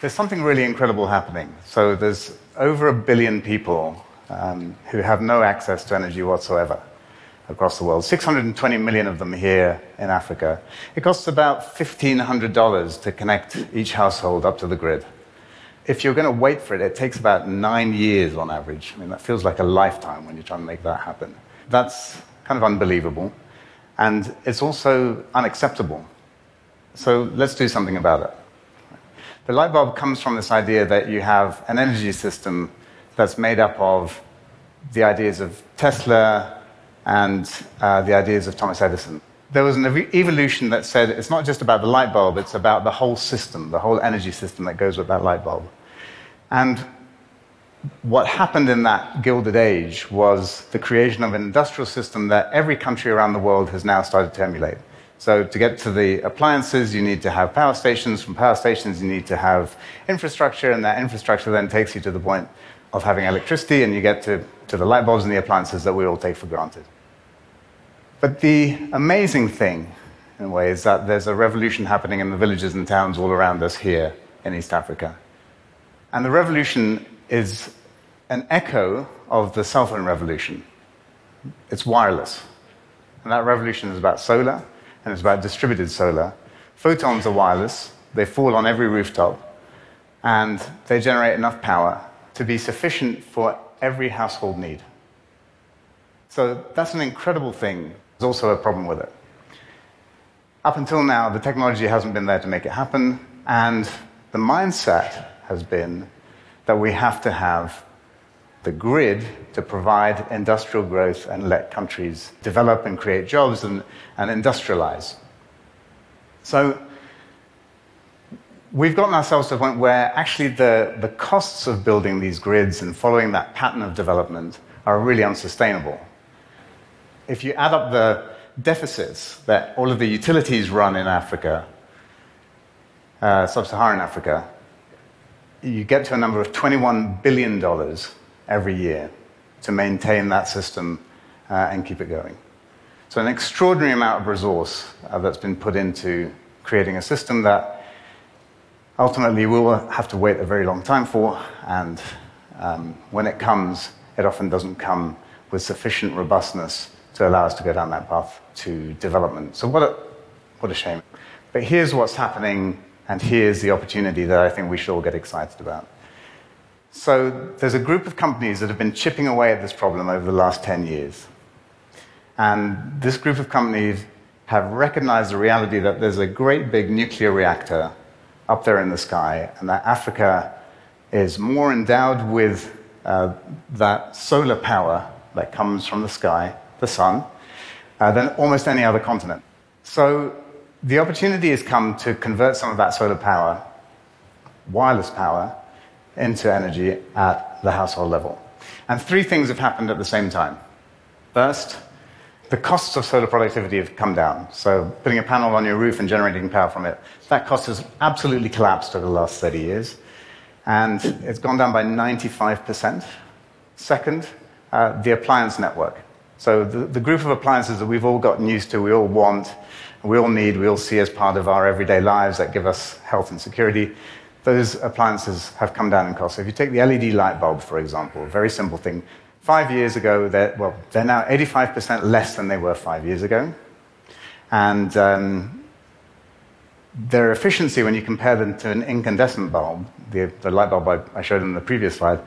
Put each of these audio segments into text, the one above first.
there's something really incredible happening. So there's over a billion people um, who have no access to energy whatsoever across the world. 620 million of them here in Africa. It costs about $1,500 to connect each household up to the grid. If you're going to wait for it, it takes about nine years on average. I mean, that feels like a lifetime when you're trying to make that happen. That's kind of unbelievable. And it's also unacceptable. So let's do something about it. The light bulb comes from this idea that you have an energy system that's made up of the ideas of Tesla and uh, the ideas of Thomas Edison. There was an ev- evolution that said it's not just about the light bulb, it's about the whole system, the whole energy system that goes with that light bulb. And what happened in that Gilded Age was the creation of an industrial system that every country around the world has now started to emulate. So, to get to the appliances, you need to have power stations. From power stations, you need to have infrastructure, and that infrastructure then takes you to the point of having electricity, and you get to, to the light bulbs and the appliances that we all take for granted. But the amazing thing, in a way, is that there's a revolution happening in the villages and towns all around us here in East Africa. And the revolution is an echo of the cell phone revolution. It's wireless. And that revolution is about solar, and it's about distributed solar. Photons are wireless, they fall on every rooftop, and they generate enough power to be sufficient for every household need. So that's an incredible thing. There's also a problem with it. Up until now, the technology hasn't been there to make it happen, and the mindset has been that we have to have the grid to provide industrial growth and let countries develop and create jobs and, and industrialize. So we've gotten ourselves to a point where actually the, the costs of building these grids and following that pattern of development are really unsustainable. If you add up the deficits that all of the utilities run in Africa, uh, sub Saharan Africa, you get to a number of $21 billion every year to maintain that system uh, and keep it going. So, an extraordinary amount of resource uh, that's been put into creating a system that ultimately we will have to wait a very long time for, and um, when it comes, it often doesn't come with sufficient robustness to allow us to go down that path to development. So, what a, what a shame. But here's what's happening, and here's the opportunity that I think we should all get excited about. So there's a group of companies that have been chipping away at this problem over the last 10 years. And this group of companies have recognized the reality that there's a great big nuclear reactor up there in the sky, and that Africa is more endowed with uh, that solar power that comes from the sky, the sun, uh, than almost any other continent. So the opportunity has come to convert some of that solar power, wireless power, into energy at the household level. And three things have happened at the same time. First, the costs of solar productivity have come down. So, putting a panel on your roof and generating power from it, that cost has absolutely collapsed over the last 30 years. And it's gone down by 95%. Second, uh, the appliance network. So, the, the group of appliances that we've all gotten used to, we all want, we all need, we all see as part of our everyday lives that give us health and security, those appliances have come down in cost. So if you take the LED light bulb, for example, very simple thing, five years ago, they're, well, they're now 85% less than they were five years ago. And um, their efficiency, when you compare them to an incandescent bulb, the, the light bulb I, I, showed in the previous slide,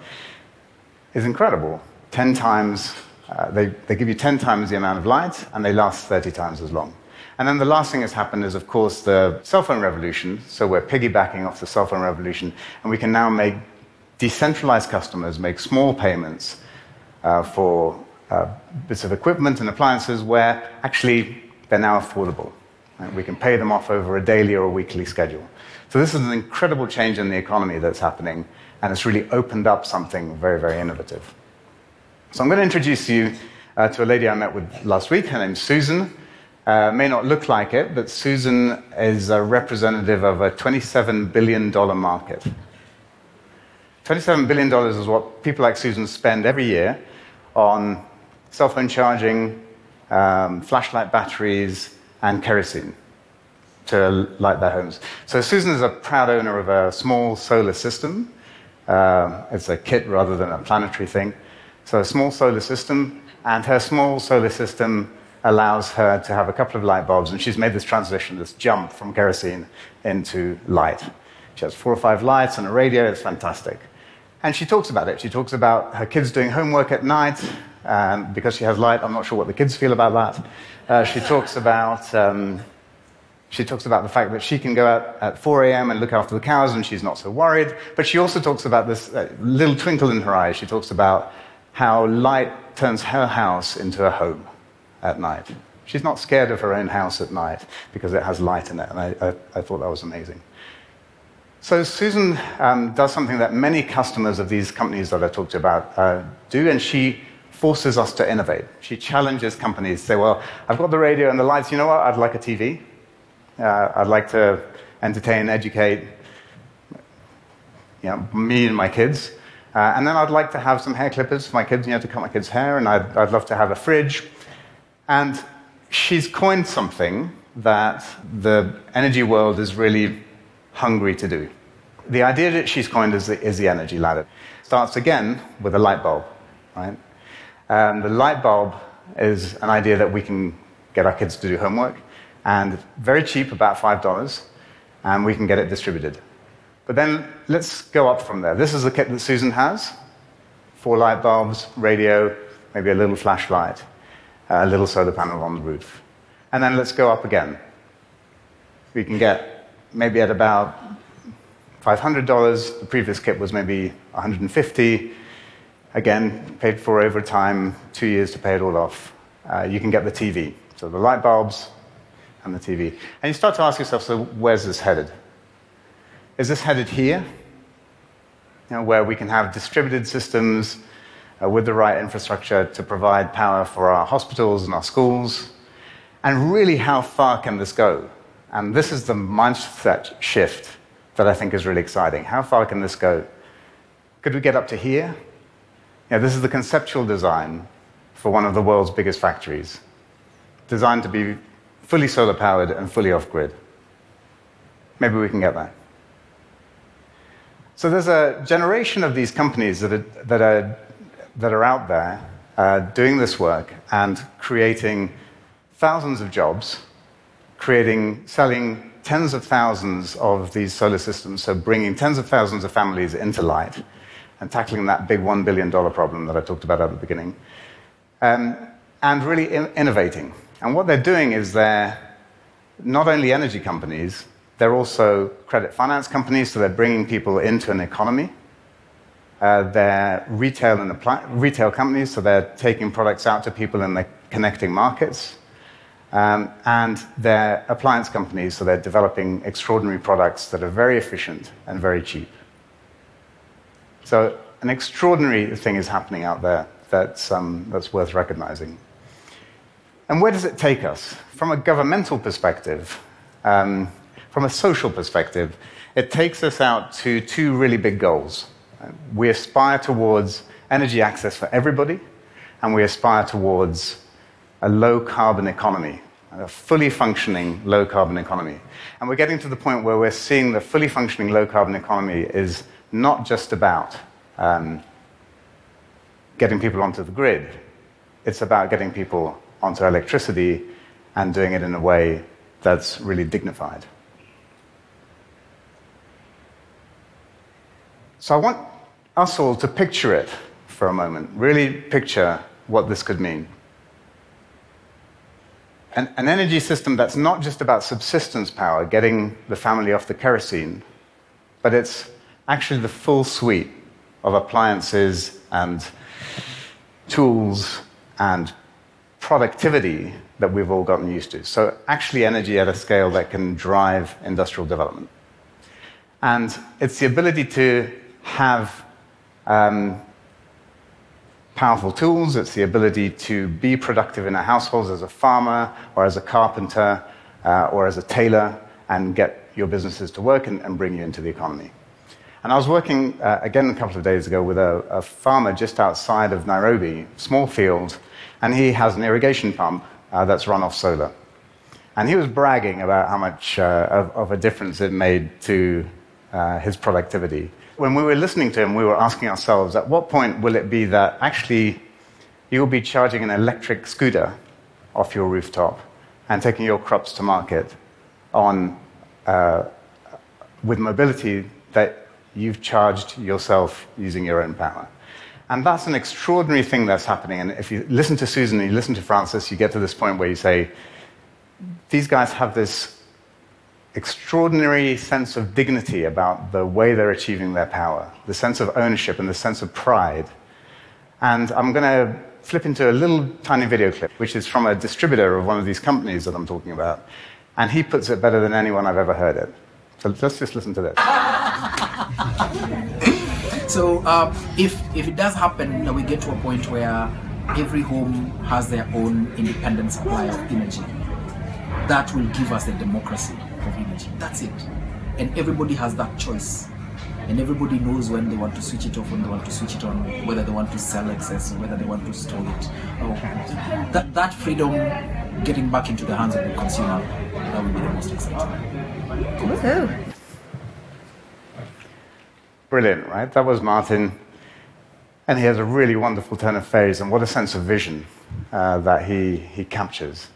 is incredible. 10 times, uh, they, they give you 10 times the amount of light, and they last 30 times as long. And then the last thing that's happened is, of course, the cell phone revolution. So we're piggybacking off the cell phone revolution, and we can now make decentralized customers make small payments uh, for uh, bits of equipment and appliances where actually they're now affordable. Right? We can pay them off over a daily or a weekly schedule. So this is an incredible change in the economy that's happening, and it's really opened up something very, very innovative. So I'm going to introduce you uh, to a lady I met with last week. Her name's Susan. Uh, may not look like it, but Susan is a representative of a $27 billion market. $27 billion is what people like Susan spend every year on cell phone charging, um, flashlight batteries, and kerosene. to light their homes. So Susan is a proud owner of a small solar system. Uh, it's a kit rather than a planetary thing. So a small solar system, and her small solar system allows her to have a couple of light bulbs, and she's made this transition, this jump from kerosene into light. She has four or five lights and a radio, it's fantastic. And she talks about it. She talks about her kids doing homework at night, um, because she has light. I'm not sure what the kids feel about that. Uh, she talks about. Um, she talks about the fact that she can go out at 4 a.m. and look after the cows and she's not so worried. But she also talks about this uh, little twinkle in her eye. She talks about how light turns her house into a home at night. She's not scared of her own house at night because it has light in it. And I, I, I thought that was amazing. So Susan um, does something that many customers of these companies that I talked about uh, do, and she forces us to innovate. She challenges companies, say, well, I've got the radio and the lights, you know what, I'd like a TV. Uh, I'd like to entertain, educate you know, me and my kids. Uh, and then I'd like to have some hair clippers for my kids, you know, to cut my kids' hair, and I'd, I'd love to have a fridge. And she's coined something that the energy world is really hungry to do. The idea that she's coined is the, is the energy ladder. Starts again with a light bulb, right? And the light bulb is an idea that we can get our kids to do homework and very cheap, about $5, and we can get it distributed. But then let's go up from there. This is the kit that Susan has four light bulbs, radio, maybe a little flashlight, a little solar panel on the roof. And then let's go up again. We can get maybe at about $500. The previous kit was maybe 150 Again, paid for over time, two years to pay it all off. Uh, you can get the TV. So the light bulbs, and the TV. And you start to ask yourself, so where's this headed? Is this headed here? You know, where we can have distributed systems Uh, with the right infrastructure to provide power for our hospitals and our schools? And really, how far can this go? And this is the mindset shift that I think is really exciting. How far can this go? Could we get up to here? Yeah, this is the conceptual design for one of the world's biggest factories, designed to be fully solar powered and fully off grid. Maybe we can get that. So there's a generation of these companies that are, that are, that are out there uh, doing this work and creating thousands of jobs, creating, selling tens of thousands of these solar systems, so bringing tens of thousands of families into light and tackling that big $1 billion problem that I talked about at the beginning, um, and really in- innovating. And what they're doing is they're not only energy companies, they're also credit finance companies, so they're bringing people into an economy. Uh, they're retail, and retail companies, so they're taking products out to people and they're connecting markets. Um, and they're appliance companies, so they're developing extraordinary products that are very efficient and very cheap. So, an extraordinary thing is happening out there that's, um, that's worth recognizing. And where does it take us? From a governmental perspective, um, from a social perspective, it takes us out to two really big goals. We aspire towards energy access for everybody, and we aspire towards a low carbon economy, a fully functioning low carbon economy. And we're getting to the point where we're seeing the fully functioning low carbon economy is not just about um, getting people onto the grid, it's about getting people onto electricity and doing it in a way that's really dignified. So I want us all to picture it for a moment, really picture what this could mean. An, an, energy system that's not just about subsistence power, getting the family off the kerosene, but it's actually the full suite of appliances and tools and productivity that we've all gotten used to. So, actually, energy at a scale that can drive industrial development. And it's the ability to have um, powerful tools, it's the ability to be productive in our households as a farmer or as a carpenter uh, or as a tailor and get your businesses to work and, and bring you into the economy. And I was working uh, again a couple of days ago with a, a farmer just outside of Nairobi, small field, and he has an irrigation pump uh, that's run off solar. And he was bragging about how much uh, of, of, a difference it made to uh, his productivity. When we were listening to him, we were asking ourselves at what point will it be that actually you'll be charging an electric scooter off your rooftop and taking your crops to market on, uh, with mobility that you've charged yourself using your own power. And that's an extraordinary thing that's happening. And if you listen to Susan and you listen to Francis, you get to this point where you say, these guys have this extraordinary sense of dignity about the way they're achieving their power, the sense of ownership and the sense of pride. And I'm going to flip into a little tiny video clip, which is from a distributor of one of these companies that I'm talking about. And he puts it better than anyone I've ever heard it. So let's just listen to this. so uh, if, if it does happen that we get to a point where every home has their own independent supply of energy, that will give us the democracy of energy. That's it. And everybody has that choice and everybody knows when they want to switch it off, when they want to switch it on, whether they want to sell excess or whether they want to store it. Oh, that, that freedom getting back into the hands of the consumer, that would be the most exciting. Brilliant, right? That was Martin. And he has a really wonderful turn of phrase, and what a sense of vision uh, that he, he captures.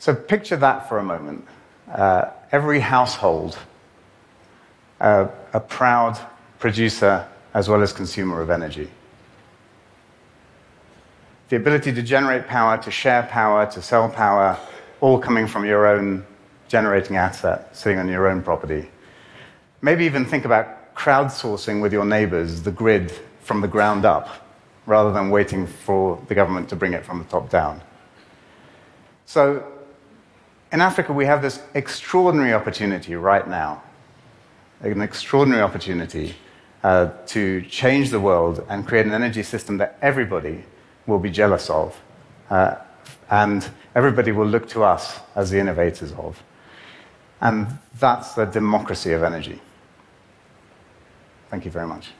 So picture that for a moment. Uh, every household a, a proud producer as well as consumer of energy. The ability to generate power, to share power, to sell power, all coming from your own generating asset sitting on your own property. Maybe even think about crowdsourcing with your neighbors the grid from the ground up rather than waiting for the government to bring it from the top down. So, in Africa, we have this extraordinary opportunity right now an extraordinary opportunity uh, to change the world and create an energy system that everybody will be jealous of. Uh, and everybody will look to us as the innovators of. And that's the democracy of energy. Thank you very much.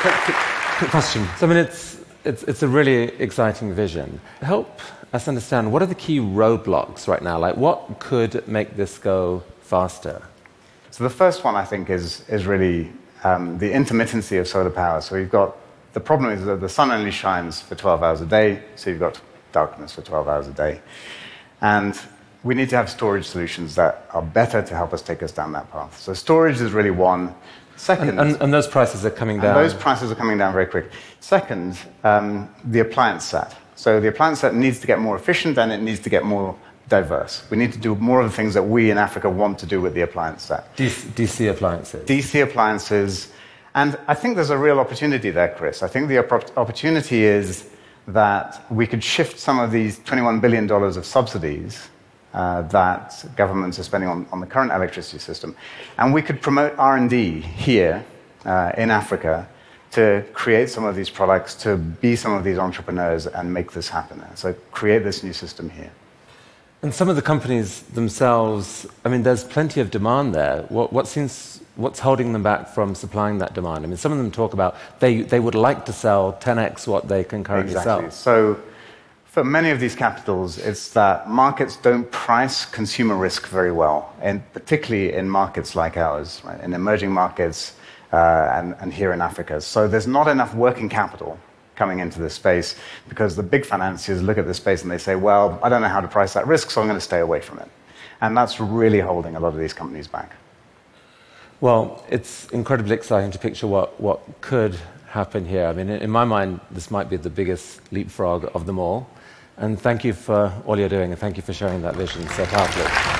quick, quick question. So, I mean, it's, it's, it's a really exciting vision. Help us understand what are the key roadblocks right now? Like, what could make this go faster? So, the first one I think is, is really um, the intermittency of solar power. So, you've got the problem is that the sun only shines for 12 hours a day, so you've got darkness for 12 hours a day. And we need to have storage solutions that are better to help us take us down that path. So, storage is really one. Second, and, and, and those prices are coming down. those prices are coming down very quick. Second, um, the appliance set. So the appliance set needs to get more efficient and it needs to get more diverse. We need to do more of the things that we in Africa want to do with the appliance set. DC, DC appliances. DC appliances. And I think there's a real opportunity there, Chris. I think the opportunity is that we could shift some of these $21 billion of subsidies that governments are spending on, on, the current electricity system, and we could promote R&D here uh, in Africa to create some of these products, to be some of these entrepreneurs and make this happen. So create this new system here. And some of the companies themselves, I mean, there's plenty of demand there. What, what seems, what's holding them back from supplying that demand? I mean, some of them talk about they, they would like to sell 10x what they can currently exactly. sell. So for many of these capitals, it's that markets don't price consumer risk very well, and particularly in markets like ours, right? in emerging markets, uh, and, and here in Africa. So there's not enough working capital coming into this space because the big financiers look at this space and they say, well, I don't know how to price that risk, so I'm going to stay away from it. And that's really holding a lot of these companies back. Well, it's incredibly exciting to picture what, what could happen here. I mean, in my mind, this might be the biggest leapfrog of them all. And thank you for all you're doing, and thank you for sharing that vision so powerfully.